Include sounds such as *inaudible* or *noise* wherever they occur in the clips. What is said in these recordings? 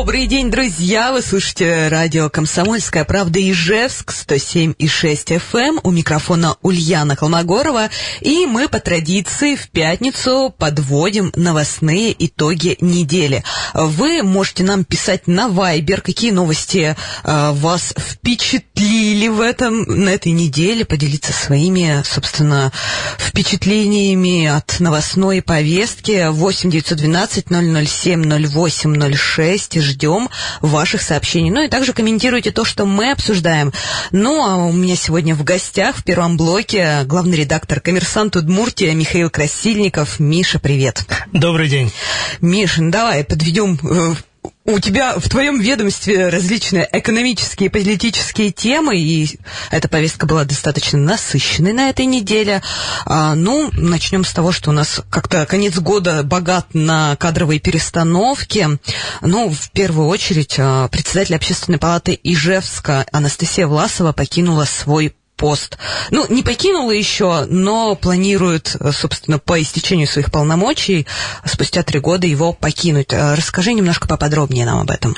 Добрый день, друзья! Вы слушаете радио «Комсомольская правда» Ижевск, 107,6 FM. Эм. У микрофона Ульяна Холмогорова. И мы по традиции в пятницу подводим новостные итоги недели. Вы можете нам писать на Вайбер, какие новости э, вас впечатлили в этом, на этой неделе, поделиться своими, собственно, впечатлениями от новостной повестки. 8 912 007 08 06 радости ждем ваших сообщений. Ну и также комментируйте то, что мы обсуждаем. Ну, а у меня сегодня в гостях в первом блоке главный редактор «Коммерсант Удмуртия» Михаил Красильников. Миша, привет. Добрый день. Миша, ну давай подведем э, у тебя в твоем ведомстве различные экономические и политические темы, и эта повестка была достаточно насыщенной на этой неделе. А, ну, начнем с того, что у нас как-то конец года богат на кадровые перестановки. Ну, в первую очередь, а, председатель общественной палаты Ижевска Анастасия Власова покинула свой пост. Ну, не покинула еще, но планирует, собственно, по истечению своих полномочий спустя три года его покинуть. Э, расскажи немножко поподробнее нам об этом.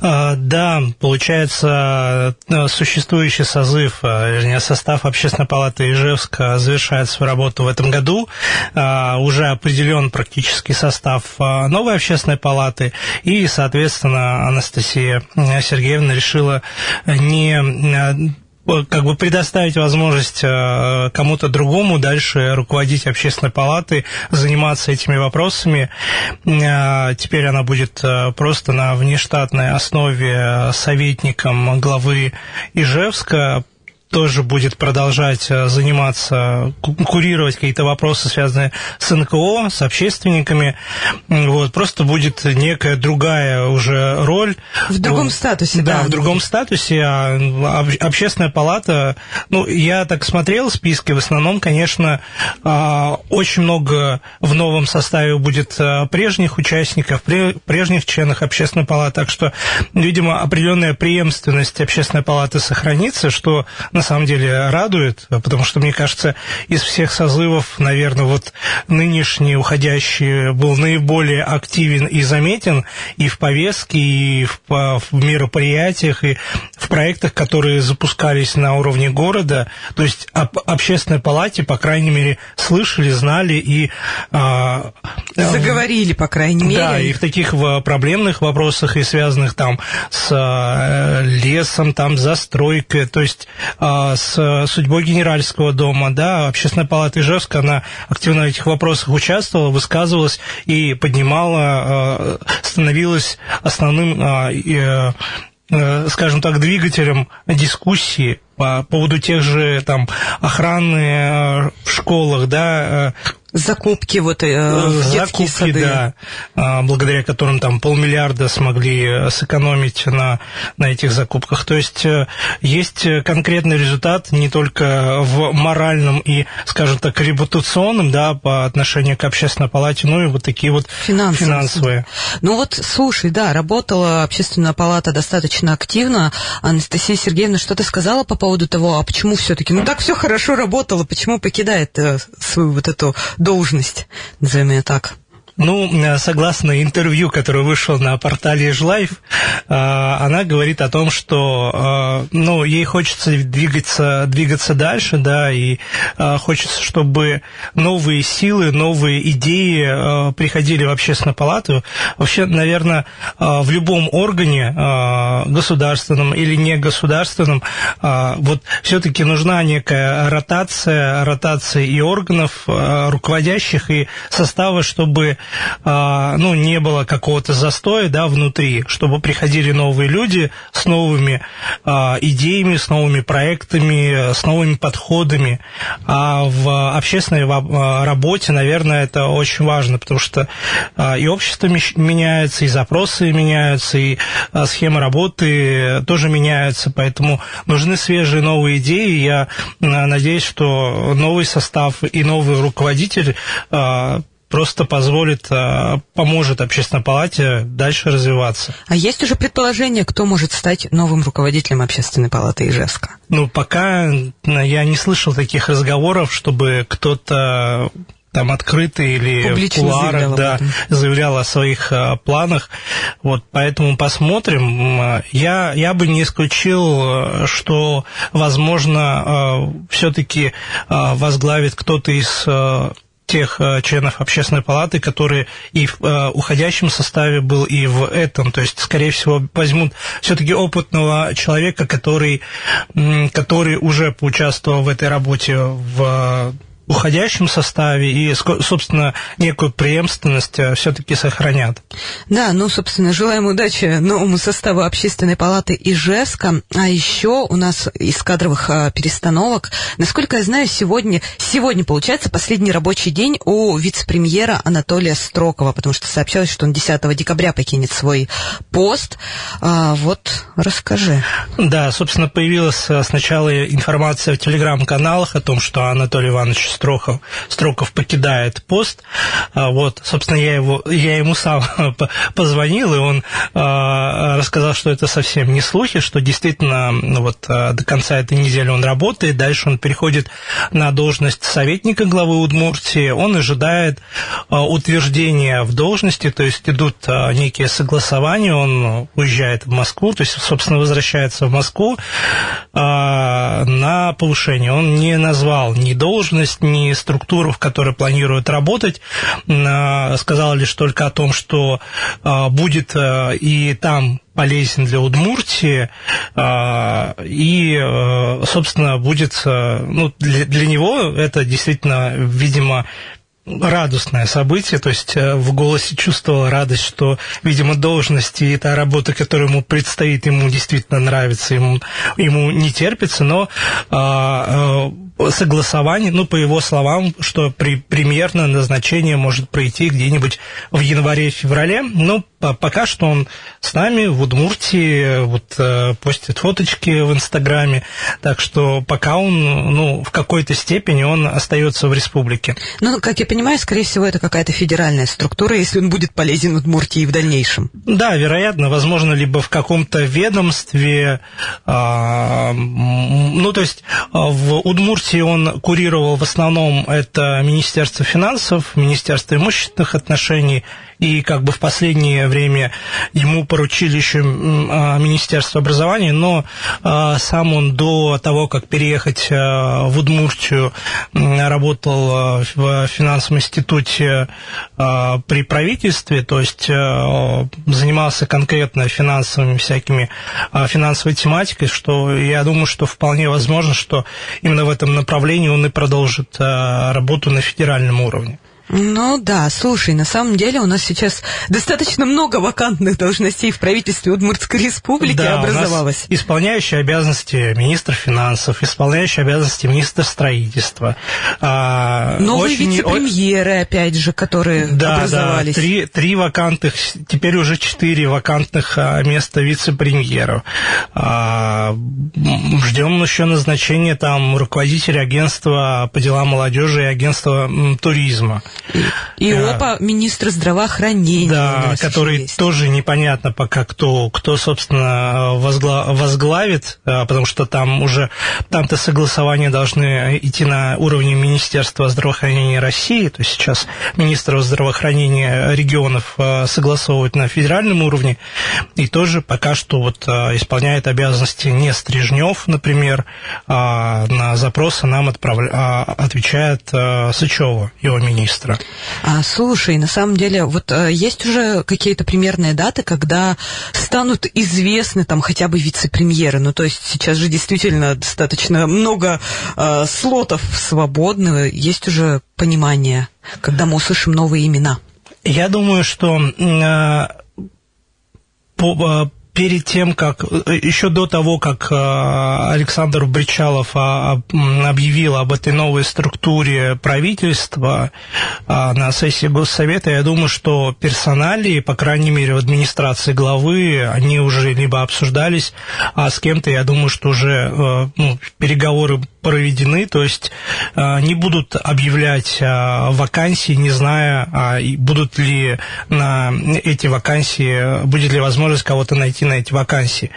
А, да, получается, э, существующий созыв, э, вернее, состав Общественной палаты Ижевска завершает свою работу в этом году. А, уже определен практический состав новой Общественной палаты, и, соответственно, Анастасия Сергеевна решила не как бы предоставить возможность э, кому-то другому дальше руководить общественной палатой, заниматься этими вопросами. Э, теперь она будет э, просто на внештатной основе советником главы Ижевска тоже будет продолжать э, заниматься, курировать какие-то вопросы, связанные с НКО, с общественниками. Вот, просто будет некая другая уже роль. В другом статусе, да. Да, в другом статусе. А общественная палата, ну, я так смотрел списки, в основном, конечно, а, очень много в новом составе будет а, прежних участников, прежних членов общественной палаты, так что, видимо, определенная преемственность общественной палаты сохранится, что на самом деле радует, потому что, мне кажется, из всех созывов, наверное, вот нынешний уходящий был наиболее активен и заметен и в повестке, и в, в мероприятиях, и в проектах, которые запускались на уровне города. То есть об общественной палате, по крайней мере, слышали, знали и... Заговорили, по крайней мере. Да, и в таких проблемных вопросах, и связанных там с э, лесом, там, застройкой, то есть а, с судьбой Генеральского дома, да, Общественная палата Ижевска, она активно в этих вопросах участвовала, высказывалась и поднимала, а, становилась основным э, скажем так, двигателем дискуссии по поводу тех же там охраны в школах, да, Закупки вот э, в Закупки, сады. да, а, благодаря которым там полмиллиарда смогли э, сэкономить на, на этих закупках. То есть э, есть конкретный результат не только в моральном и, скажем так, репутационном, да, по отношению к общественной палате, но и вот такие вот финансовые. финансовые. Ну вот, слушай, да, работала общественная палата достаточно активно. Анастасия Сергеевна что-то сказала по поводу того, а почему все-таки, ну так все хорошо работало, почему покидает свою вот эту должность, назовем ее так. Ну, э, согласно интервью, которое вышло на портале Ижлайф, э, она говорит о том, что э, ну, ей хочется двигаться, двигаться дальше, да, и хочется, чтобы новые силы, новые идеи приходили в общественную палату. Вообще, наверное, в любом органе, государственном или негосударственном, вот все-таки нужна некая ротация, ротация и органов, руководящих, и состава, чтобы ну, не было какого-то застоя, да, внутри, чтобы приходили новые люди с новыми а, идеями, с новыми проектами, с новыми подходами. А в общественной а, работе, наверное, это очень важно, потому что и общество меняется, и запросы меняются, и схемы работы тоже меняются, поэтому нужны свежие новые идеи. Я надеюсь, что новый состав и новый руководитель просто позволит, поможет общественной палате дальше развиваться. А есть уже предположение, кто может стать новым руководителем общественной палаты Ижевска? Ну, пока я не слышал таких разговоров, чтобы кто-то там открыто или Публично в кулуарах да, заявлял о своих а, планах. Вот, поэтому посмотрим. Я, я бы не исключил, что, возможно, а, все-таки а, возглавит кто-то из тех членов общественной палаты, которые и в уходящем составе был, и в этом. То есть, скорее всего, возьмут все-таки опытного человека, который, который уже поучаствовал в этой работе в уходящем составе и, собственно, некую преемственность э, все-таки сохранят. Да, ну, собственно, желаем удачи новому составу Общественной палаты Ижевска. А еще у нас из кадровых а, перестановок, насколько я знаю, сегодня, сегодня получается последний рабочий день у вице-премьера Анатолия Строкова, потому что сообщалось, что он 10 декабря покинет свой пост. А, вот, расскажи. Да, собственно, появилась э, сначала информация в телеграм-каналах о том, что Анатолий Иванович Строков, Строков покидает пост. А, вот, собственно, я, его, я ему сам *laughs* позвонил, и он а, рассказал, что это совсем не слухи, что действительно ну, вот, а, до конца этой недели он работает, дальше он переходит на должность советника главы Удмуртии, он ожидает утверждения в должности, то есть идут некие согласования, он уезжает в Москву, то есть, собственно, возвращается в Москву на повышение. Он не назвал ни должность, ни структуру, в которой планируют работать. А, сказал лишь только о том, что а, будет а, и там полезен для Удмуртии, и, собственно, будет, ну, для, него это действительно, видимо, радостное событие, то есть э, в голосе чувствовал радость, что, видимо, должность и та работа, которая ему предстоит, ему действительно нравится, ему, ему не терпится, но а, а, согласование, ну, по его словам, что при, примерно назначение может пройти где-нибудь в январе-феврале, но пока что он с нами в Удмуртии, вот э, постит фоточки в Инстаграме, так что пока он, ну, в какой-то степени он остается в республике. Ну, как я понимаю, скорее всего, это какая-то федеральная структура, если он будет полезен Удмуртии в дальнейшем. Да, вероятно, возможно, либо в каком-то ведомстве, э, ну, то есть а, в Удмуртии он курировал в основном это Министерство финансов, Министерство имущественных отношений, и как бы в последнее время ему поручили еще а, Министерство образования, но а, сам он до того, как переехать а, в Удмуртию, работал в финансовом институте при правительстве, то есть занимался конкретно финансовыми всякими финансовой тематикой, что я думаю, что вполне возможно, что именно в этом направлении он и продолжит работу на федеральном уровне. Ну да, слушай, на самом деле у нас сейчас достаточно много вакантных должностей в правительстве Удмуртской республики да, образовалось. У нас исполняющий обязанности министра финансов, исполняющий обязанности министра строительства. А, Новые очень... вице-премьеры, опять же, которые да, образовались. Да, три, три вакантных, теперь уже четыре вакантных а, места вице-премьеров. А, ждем еще назначения там руководителя агентства по делам молодежи и агентства туризма. И а, оба министра здравоохранения. Да, который есть. тоже непонятно пока кто, кто собственно, возгла, возглавит, а, потому что там уже, там-то согласования должны идти на уровне Министерства здравоохранения России, то есть сейчас министров здравоохранения регионов а, согласовывают на федеральном уровне, и тоже пока что вот исполняет обязанности не Стрижнев, например, а на запросы нам отправля... отвечает Сычева, его министр быстро. А, слушай, на самом деле, вот а, есть уже какие-то примерные даты, когда станут известны там хотя бы вице-премьеры? Ну, то есть сейчас же действительно достаточно много а, слотов свободных, есть уже понимание, когда мы услышим новые имена. Я думаю, что а, по, перед тем, как еще до того, как Александр Бричалов объявил об этой новой структуре правительства на сессии Госсовета, я думаю, что персоналии, по крайней мере, в администрации главы, они уже либо обсуждались, а с кем-то, я думаю, что уже ну, переговоры проведены, то есть э, не будут объявлять э, вакансии, не зная, а, будут ли на эти вакансии, будет ли возможность кого-то найти на эти вакансии.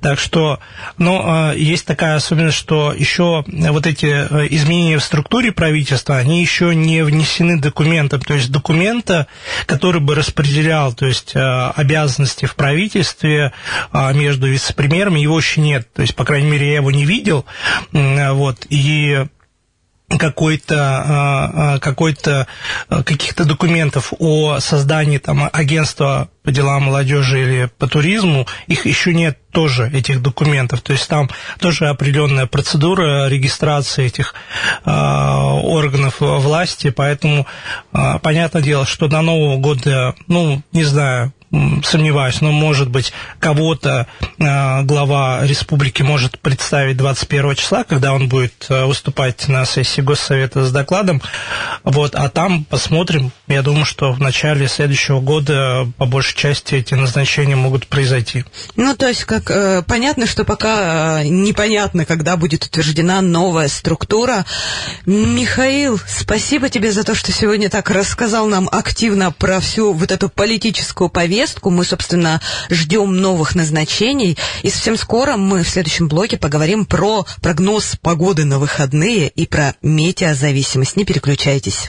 Так что, но э, есть такая особенность, что еще вот эти изменения в структуре правительства, они еще не внесены документом, то есть документа, который бы распределял, то есть обязанности в правительстве между вице-премьерами, его еще нет. То есть, по крайней мере, я его не видел. Вот, и какой-то а, а, какой-то а, каких-то документов о создании там агентства по делам молодежи или по туризму, их еще нет тоже, этих документов. То есть там тоже определенная процедура регистрации этих органов власти, поэтому понятное дело, что до Нового года, ну, не знаю, сомневаюсь, но, может быть, кого-то э, глава республики может представить 21 числа, когда он будет э, выступать на сессии Госсовета с докладом. Вот, а там посмотрим. Я думаю, что в начале следующего года по большей части эти назначения могут произойти. Ну, то есть, как э, понятно, что пока э, непонятно, когда будет утверждена новая структура. Михаил, спасибо тебе за то, что сегодня так рассказал нам активно про всю вот эту политическую повестку повестку. Мы, собственно, ждем новых назначений. И совсем скоро мы в следующем блоке поговорим про прогноз погоды на выходные и про метеозависимость. Не переключайтесь.